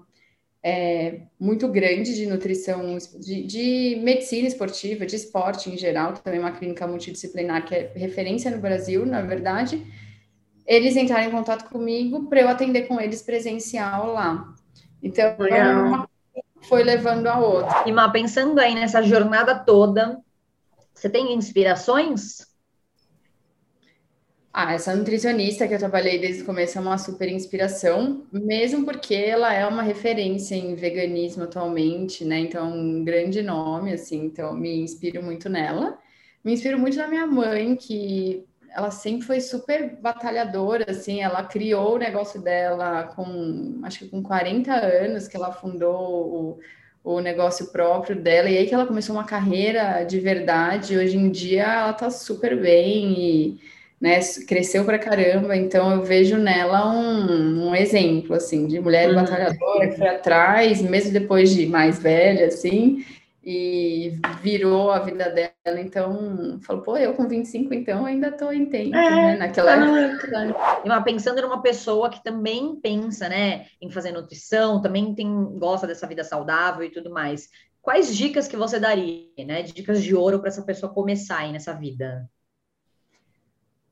é, muito grande de nutrição, de, de, medicina esportiva, de esporte em geral, também uma clínica multidisciplinar que é referência no Brasil, na verdade, eles entraram em contato comigo para eu atender com eles presencial lá. Então, uma foi levando a outra. E, Má, pensando aí nessa jornada toda, você tem inspirações? Ah, essa nutricionista que eu trabalhei desde o começo é uma super inspiração, mesmo porque ela é uma referência em veganismo atualmente, né? Então, um grande nome, assim, então me inspiro muito nela. Me inspiro muito na minha mãe, que ela sempre foi super batalhadora, assim, ela criou o negócio dela com, acho que com 40 anos que ela fundou o, o negócio próprio dela, e aí que ela começou uma carreira de verdade, hoje em dia ela tá super bem e, né, cresceu pra caramba, então eu vejo nela um, um exemplo, assim, de mulher uhum. batalhadora que foi atrás, mesmo depois de mais velha, assim, e virou a vida dela. Então, falou, pô, eu com 25, então ainda tô em tempo, é, né? Naquela época. Pensando numa pessoa que também pensa, né, em fazer nutrição, também tem, gosta dessa vida saudável e tudo mais. Quais dicas que você daria, né? Dicas de ouro para essa pessoa começar aí nessa vida?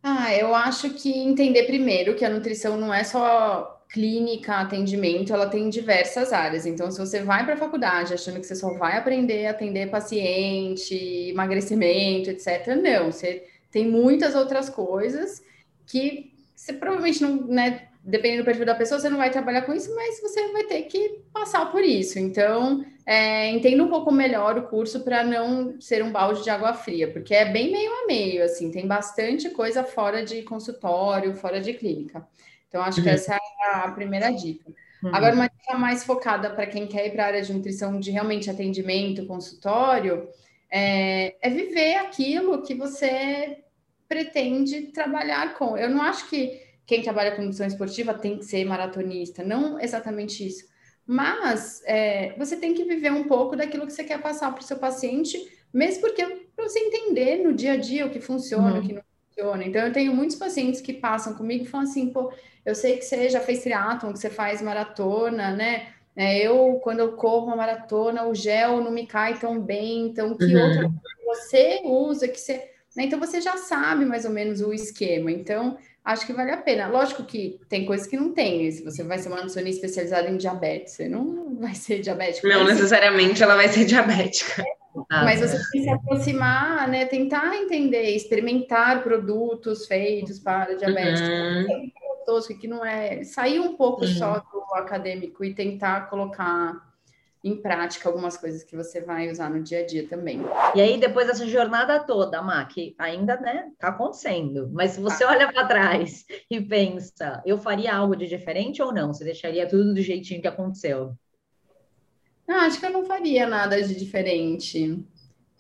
Ah, eu acho que entender primeiro que a nutrição não é só clínica, atendimento, ela tem diversas áreas. Então, se você vai para a faculdade achando que você só vai aprender a atender paciente, emagrecimento, etc., não. Você tem muitas outras coisas que você provavelmente não, né, dependendo do perfil da pessoa, você não vai trabalhar com isso, mas você vai ter que passar por isso. Então, é, entenda um pouco melhor o curso para não ser um balde de água fria, porque é bem meio a meio, assim, tem bastante coisa fora de consultório, fora de clínica. Então, acho uhum. que essa é a primeira dica. Uhum. Agora, uma dica mais focada para quem quer ir para a área de nutrição, de realmente atendimento, consultório, é, é viver aquilo que você pretende trabalhar com. Eu não acho que quem trabalha com nutrição esportiva tem que ser maratonista, não exatamente isso. Mas é, você tem que viver um pouco daquilo que você quer passar para o seu paciente, mesmo porque para você entender no dia a dia o que funciona, uhum. o que não funciona. Então, eu tenho muitos pacientes que passam comigo e falam assim, pô, eu sei que você já fez triatlon, que você faz maratona, né? É, eu, quando eu corro uma maratona, o gel não me cai tão bem, então que uhum. outra coisa você usa, que você... Né? Então, você já sabe mais ou menos o esquema. Então, acho que vale a pena. Lógico que tem coisas que não tem. Se você vai ser uma nutricionista especializada em diabetes, você não vai ser diabético. Não necessariamente ela vai ser diabética. Ah, mas você tem que se aproximar, né? Tentar entender, experimentar produtos feitos para diabéticos. Uhum. É que não é sair um pouco uhum. só do acadêmico e tentar colocar em prática algumas coisas que você vai usar no dia a dia também. E aí, depois dessa jornada toda, Má, que ainda né, tá acontecendo, mas se você tá. olha para trás e pensa, eu faria algo de diferente ou não? Você deixaria tudo do jeitinho que aconteceu? Não, acho que eu não faria nada de diferente,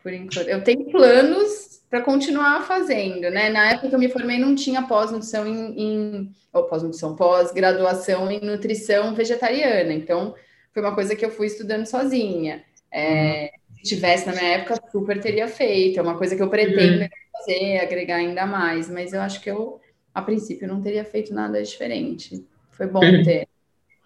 por enquanto. Eu tenho planos para continuar fazendo, né? Na época que eu me formei, não tinha pós-nutrição em, em ou pós-nutrição, pós-graduação em nutrição vegetariana, então foi uma coisa que eu fui estudando sozinha. É, uhum. Se tivesse na minha época, super teria feito. É uma coisa que eu pretendo uhum. fazer, agregar ainda mais. Mas eu acho que eu, a princípio, não teria feito nada diferente. Foi bom uhum. ter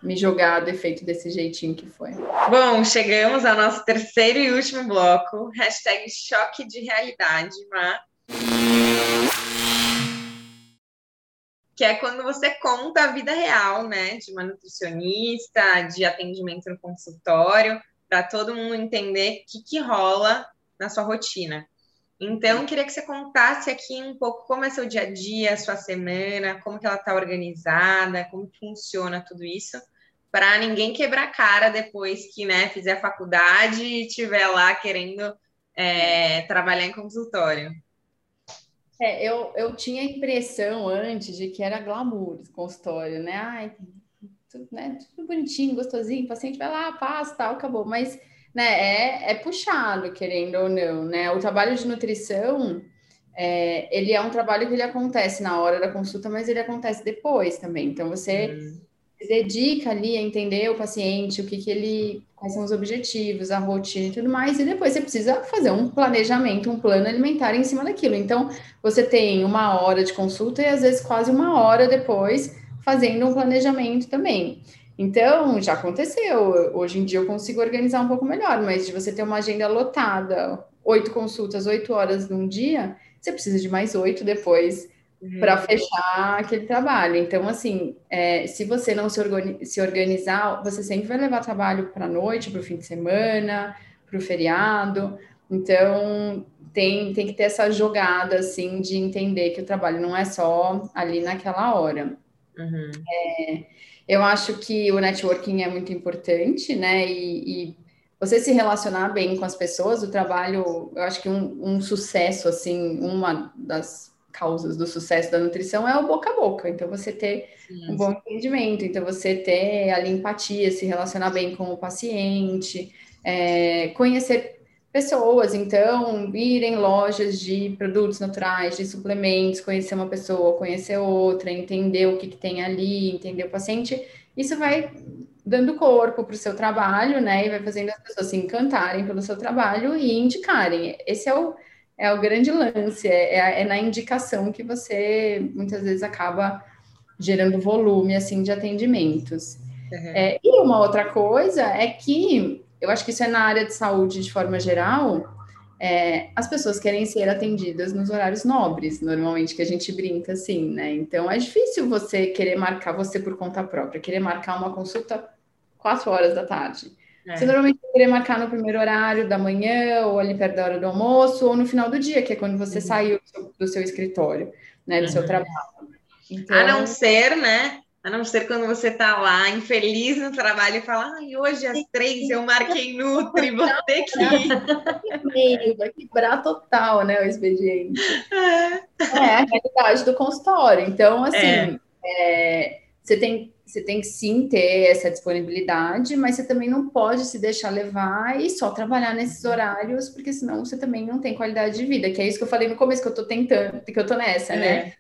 me jogado e feito desse jeitinho que foi. Bom, chegamos ao nosso terceiro e último bloco. Hashtag choque de realidade, Má que é quando você conta a vida real, né, de uma nutricionista, de atendimento no consultório, para todo mundo entender o que, que rola na sua rotina. Então, queria que você contasse aqui um pouco como é seu dia a dia, sua semana, como que ela está organizada, como funciona tudo isso, para ninguém quebrar a cara depois que né, fizer a faculdade e estiver lá querendo é, trabalhar em consultório. É, eu, eu tinha a impressão antes de que era glamour consultório, né? Ai, tudo, né? tudo bonitinho, gostosinho, o paciente vai lá, passa, tal, acabou. Mas né, é, é puxado, querendo ou não, né? O trabalho de nutrição, é, ele é um trabalho que ele acontece na hora da consulta, mas ele acontece depois também. Então, você hum se dedica ali a entender o paciente, o que, que ele, quais são os objetivos, a rotina e tudo mais, e depois você precisa fazer um planejamento, um plano alimentar em cima daquilo. Então, você tem uma hora de consulta e às vezes quase uma hora depois fazendo um planejamento também. Então, já aconteceu. Hoje em dia eu consigo organizar um pouco melhor, mas de você ter uma agenda lotada, oito consultas, oito horas num dia, você precisa de mais oito depois uhum. para fechar aquele trabalho. Então, assim, é, se você não se, organi se organizar, você sempre vai levar trabalho para a noite, para o fim de semana, para o feriado. Então, tem, tem que ter essa jogada, assim, de entender que o trabalho não é só ali naquela hora. Uhum. É, eu acho que o networking é muito importante, né? E, e, você se relacionar bem com as pessoas, o trabalho, eu acho que um, um sucesso, assim, uma das causas do sucesso da nutrição é o boca a boca. Então, você ter Sim. um bom entendimento, então, você ter ali empatia, se relacionar bem com o paciente, é, conhecer pessoas, então, ir em lojas de produtos naturais, de suplementos, conhecer uma pessoa, conhecer outra, entender o que, que tem ali, entender o paciente. Isso vai dando corpo para o seu trabalho, né? E vai fazendo as pessoas se encantarem pelo seu trabalho e indicarem. Esse é o é o grande lance, é, é, é, na indicação que você muitas vezes acaba gerando volume assim de atendimentos. Uhum. É, e uma outra coisa é que eu acho que isso é na área de saúde de forma geral, é, as pessoas querem ser atendidas nos horários nobres, normalmente que a gente brinca assim, né? Então é difícil você querer marcar você por conta própria, querer marcar uma consulta quatro horas da tarde. É. Você normalmente querer marcar no primeiro horário da manhã, ou ali perto da hora do almoço, ou no final do dia, que é quando você uhum. saiu do seu escritório, né? Do uhum. seu trabalho. Então... A não ser, né? A não ser quando você tá lá, infeliz no trabalho, e fala, ai, hoje às três eu marquei Nutri, vou ter que ir. Vai quebrar total, né, o expediente. É. é a realidade do consultório. Então, assim, é. É, você, tem, você tem que sim ter essa disponibilidade, mas você também não pode se deixar levar e só trabalhar nesses horários, porque senão você também não tem qualidade de vida, que é isso que eu falei no começo, que eu tô tentando, que eu tô nessa, né?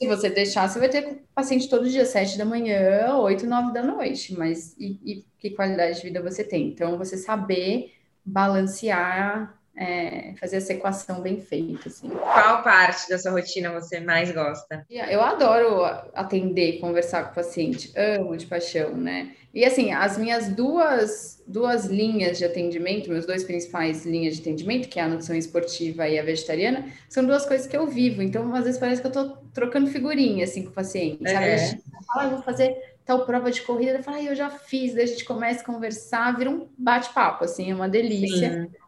Se você deixar, você vai ter paciente todo dia, sete da manhã, oito, nove da noite. Mas e, e que qualidade de vida você tem? Então, você saber balancear, é, fazer essa equação bem feita. Assim. Qual parte da sua rotina você mais gosta? Eu adoro atender, conversar com o paciente, amo de paixão, né? E assim, as minhas duas, duas linhas de atendimento, meus dois principais linhas de atendimento, que é a nutrição esportiva e a vegetariana, são duas coisas que eu vivo. Então, às vezes parece que eu tô trocando figurinha assim com o paciente, sabe? É. Ah, eu vou fazer tal prova de corrida, eu falo, ah, eu já fiz, daí a gente começa a conversar, vira um bate-papo, assim, é uma delícia. Sim.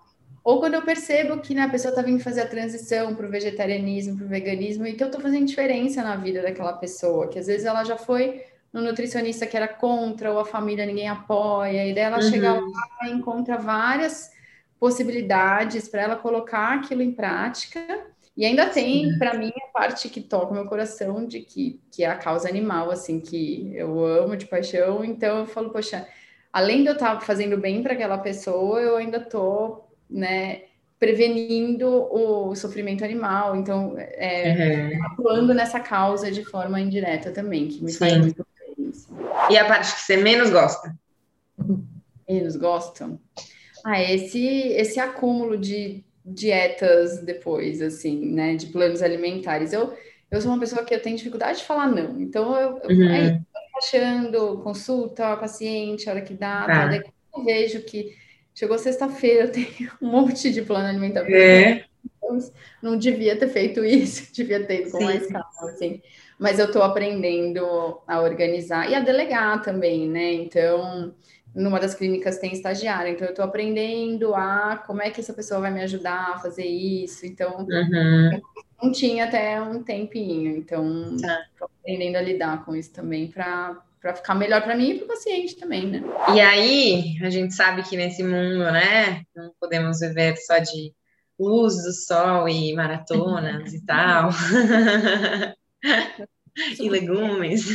Ou quando eu percebo que né, a pessoa está vindo fazer a transição para o vegetarianismo, para o veganismo, e que eu estou fazendo diferença na vida daquela pessoa, que às vezes ela já foi no nutricionista que era contra, ou a família ninguém apoia, e daí ela uhum. chega lá e encontra várias possibilidades para ela colocar aquilo em prática. E ainda tem, para mim, a parte que toca o meu coração, de que, que é a causa animal, assim, que eu amo de paixão. Então eu falo, poxa, além de eu estar tá fazendo bem para aquela pessoa, eu ainda estou, né, prevenindo o sofrimento animal, então é, uhum. atuando nessa causa de forma indireta também, que me Sim. faz muito e a parte que você menos gosta? Menos gostam? Ah, esse, esse acúmulo de dietas depois, assim, né? De planos alimentares. Eu, eu sou uma pessoa que eu tenho dificuldade de falar não. Então, eu, eu uhum. aí, achando consulta, paciente, a hora que dá, tá. Tá, daí eu vejo que chegou sexta-feira, eu tenho [laughs] um monte de plano alimentar. É. Não devia ter feito isso, [laughs] devia ter ido com Sim. mais calma, assim mas eu estou aprendendo a organizar e a delegar também, né? Então, numa das clínicas tem estagiário, então eu estou aprendendo a como é que essa pessoa vai me ajudar a fazer isso. Então, uhum. não tinha até um tempinho, então estou tá. aprendendo a lidar com isso também para para ficar melhor para mim e para o paciente também, né? E aí, a gente sabe que nesse mundo, né, não podemos viver só de luz do sol e maratonas e tal. [laughs] e legumes.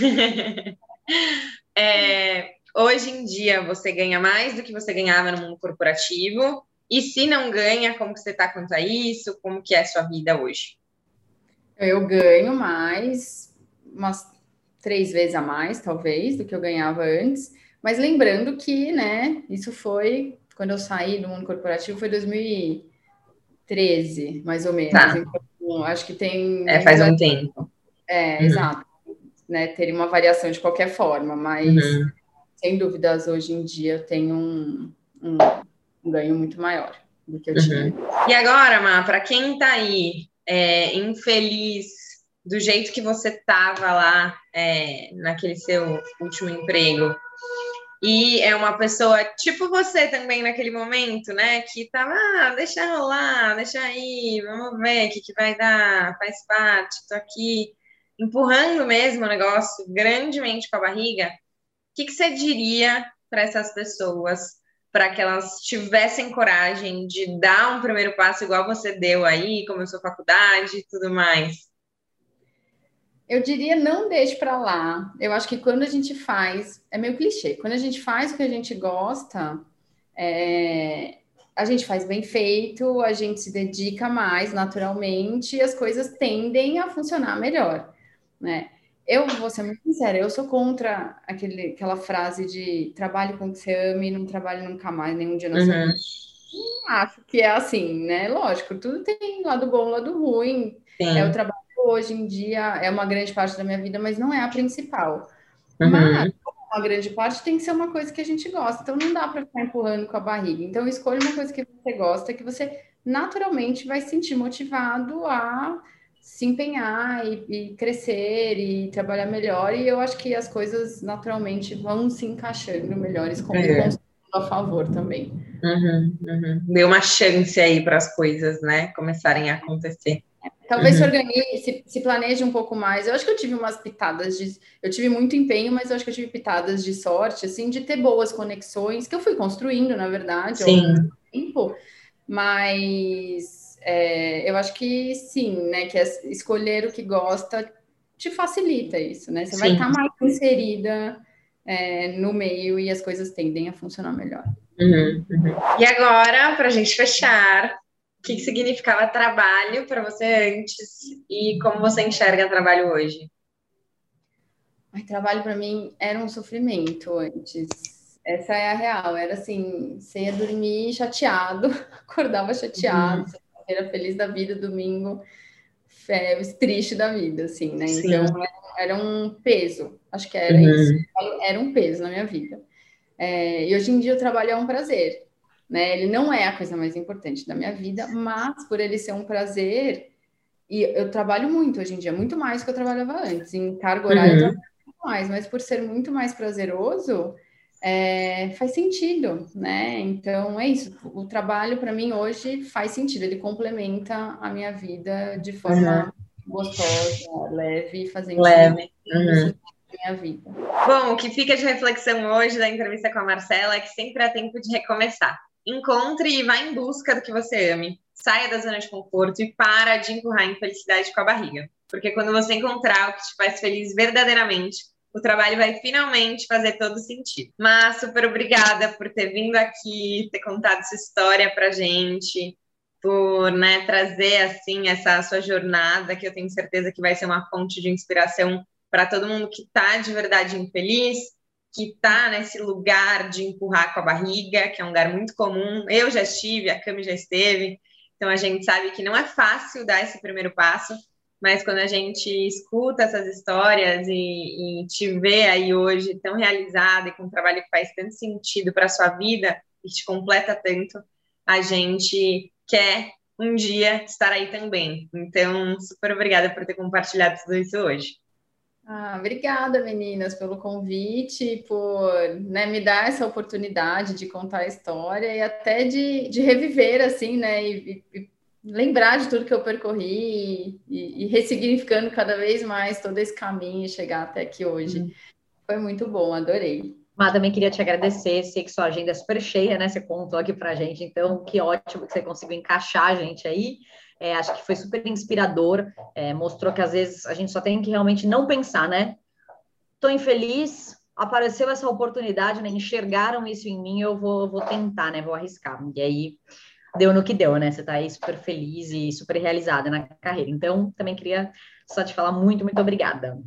é, hoje em dia você ganha mais do que você ganhava no mundo corporativo. E se não ganha, como que você está quanto a isso? Como que é a sua vida hoje? Eu ganho mais, umas três vezes a mais, talvez, do que eu ganhava antes. Mas lembrando que, né, isso foi quando eu saí do mundo corporativo, foi 2013, mais ou menos. Tá. Então, acho que tem. É, faz um tempo. É, uhum. exato. Né, teria uma variação de qualquer forma, mas uhum. sem dúvidas hoje em dia tem um, um, um ganho muito maior do que eu uhum. tinha. E agora, Má, para quem está aí é, infeliz do jeito que você estava lá é, naquele seu último emprego, e é uma pessoa tipo você também naquele momento, né? Que tava, ah, deixa rolar, deixa aí, vamos ver o que, que vai dar, faz parte, tô aqui empurrando mesmo o negócio grandemente com a barriga, o que, que você diria para essas pessoas para que elas tivessem coragem de dar um primeiro passo igual você deu aí, começou a faculdade e tudo mais? Eu diria não deixe para lá. Eu acho que quando a gente faz, é meio clichê, quando a gente faz o que a gente gosta, é, a gente faz bem feito, a gente se dedica mais naturalmente e as coisas tendem a funcionar melhor né? Eu vou ser muito sincera, eu sou contra aquele, aquela frase de trabalhe com o que você ama e não trabalhe nunca mais, nenhum dia na uhum. sua vida. Acho que é assim, né? Lógico, tudo tem lado bom, lado ruim. Sim. É o trabalho hoje em dia, é uma grande parte da minha vida, mas não é a principal. Uhum. Mas uma grande parte, tem que ser uma coisa que a gente gosta. Então não dá para ficar empurrando com a barriga. Então escolha uma coisa que você gosta, que você naturalmente vai se sentir motivado a se empenhar e, e, crescer e trabalhar melhor. E eu acho que as coisas naturalmente vão se encaixando melhores como é. a favor também. Uhum, uhum. Deu uma chance aí para as coisas, né, começarem a acontecer. Talvez uhum. se organize, se, se, planeje um pouco mais. Eu acho que eu tive umas pitadas de. Eu tive muito empenho, mas eu acho que eu tive pitadas de sorte, assim, de ter boas conexões, que eu fui construindo, na verdade, sim. ao tempo. Mas é, eu acho que sim, né? Que é escolher o que gosta te facilita isso, né? Você sim. vai estar mais inserida é, no meio e as coisas tendem a funcionar melhor. Uhum, uhum. E agora, para a gente fechar, o que, que significava trabalho para você antes e como você enxerga trabalho hoje? Ai, trabalho para mim era um sofrimento antes. Essa é a real. Era assim, você ia dormir chateado, [laughs] acordava chateado, uhum. era feliz da vida, domingo, é, triste da vida, assim, né? Sim. Então era, era, um peso. Acho que era uhum. isso. Era um peso na minha vida. É, e hoje em dia o trabalho é um prazer. Né? Ele não é a coisa mais importante da minha vida, mas por ele ser um prazer, e eu trabalho muito hoje em dia, muito mais do que eu trabalhava antes. Em cargo horário uhum. eu trabalho muito mais, mas por ser muito mais prazeroso, é, faz sentido, né? Então é isso. O trabalho para mim hoje faz sentido, ele complementa a minha vida de forma uhum. gostosa, leve, fazendo leve. Uhum. minha vida. Bom, o que fica de reflexão hoje da entrevista com a Marcela é que sempre é tempo de recomeçar encontre e vá em busca do que você ame. Saia da zona de conforto e para de empurrar a infelicidade com a barriga. Porque quando você encontrar o que te faz feliz verdadeiramente, o trabalho vai finalmente fazer todo sentido. Mas super obrigada por ter vindo aqui, ter contado sua história pra gente, por né, trazer assim essa sua jornada, que eu tenho certeza que vai ser uma fonte de inspiração para todo mundo que está de verdade infeliz, que está nesse lugar de empurrar com a barriga, que é um lugar muito comum. Eu já estive, a Cami já esteve, então a gente sabe que não é fácil dar esse primeiro passo, mas quando a gente escuta essas histórias e, e te vê aí hoje tão realizada e com um trabalho que faz tanto sentido para a sua vida e te completa tanto, a gente quer um dia estar aí também. Então, super obrigada por ter compartilhado tudo isso hoje. Ah, obrigada, meninas, pelo convite, por né, me dar essa oportunidade de contar a história e até de, de reviver, assim, né? E, e, lembrar de tudo que eu percorri e, e, ressignificando cada vez mais todo esse caminho e chegar até aqui hoje. Uhum. Foi muito bom, adorei. Mas também queria te agradecer, sei que sua agenda é super cheia, né? Você contou aqui pra gente, então que ótimo que você conseguiu encaixar a gente aí. É, acho que foi super inspirador, é, mostrou que às vezes a gente só tem que realmente não pensar, né? Estou infeliz, apareceu essa oportunidade, né? Enxergaram isso em mim, eu vou, vou tentar, né? Vou arriscar. E aí deu no que deu, né? Você está aí super feliz e super realizada na carreira. Então, também queria só te falar muito, muito obrigada.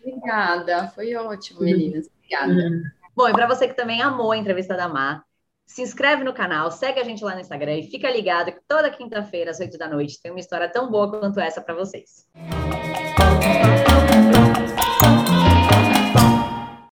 Obrigada, foi ótimo, meninas. Obrigada. Uhum. Bom, e para você que também amou a entrevista da Mar, se inscreve no canal, segue a gente lá no Instagram e fica ligado que toda quinta-feira, às 8 da noite, tem uma história tão boa quanto essa para vocês.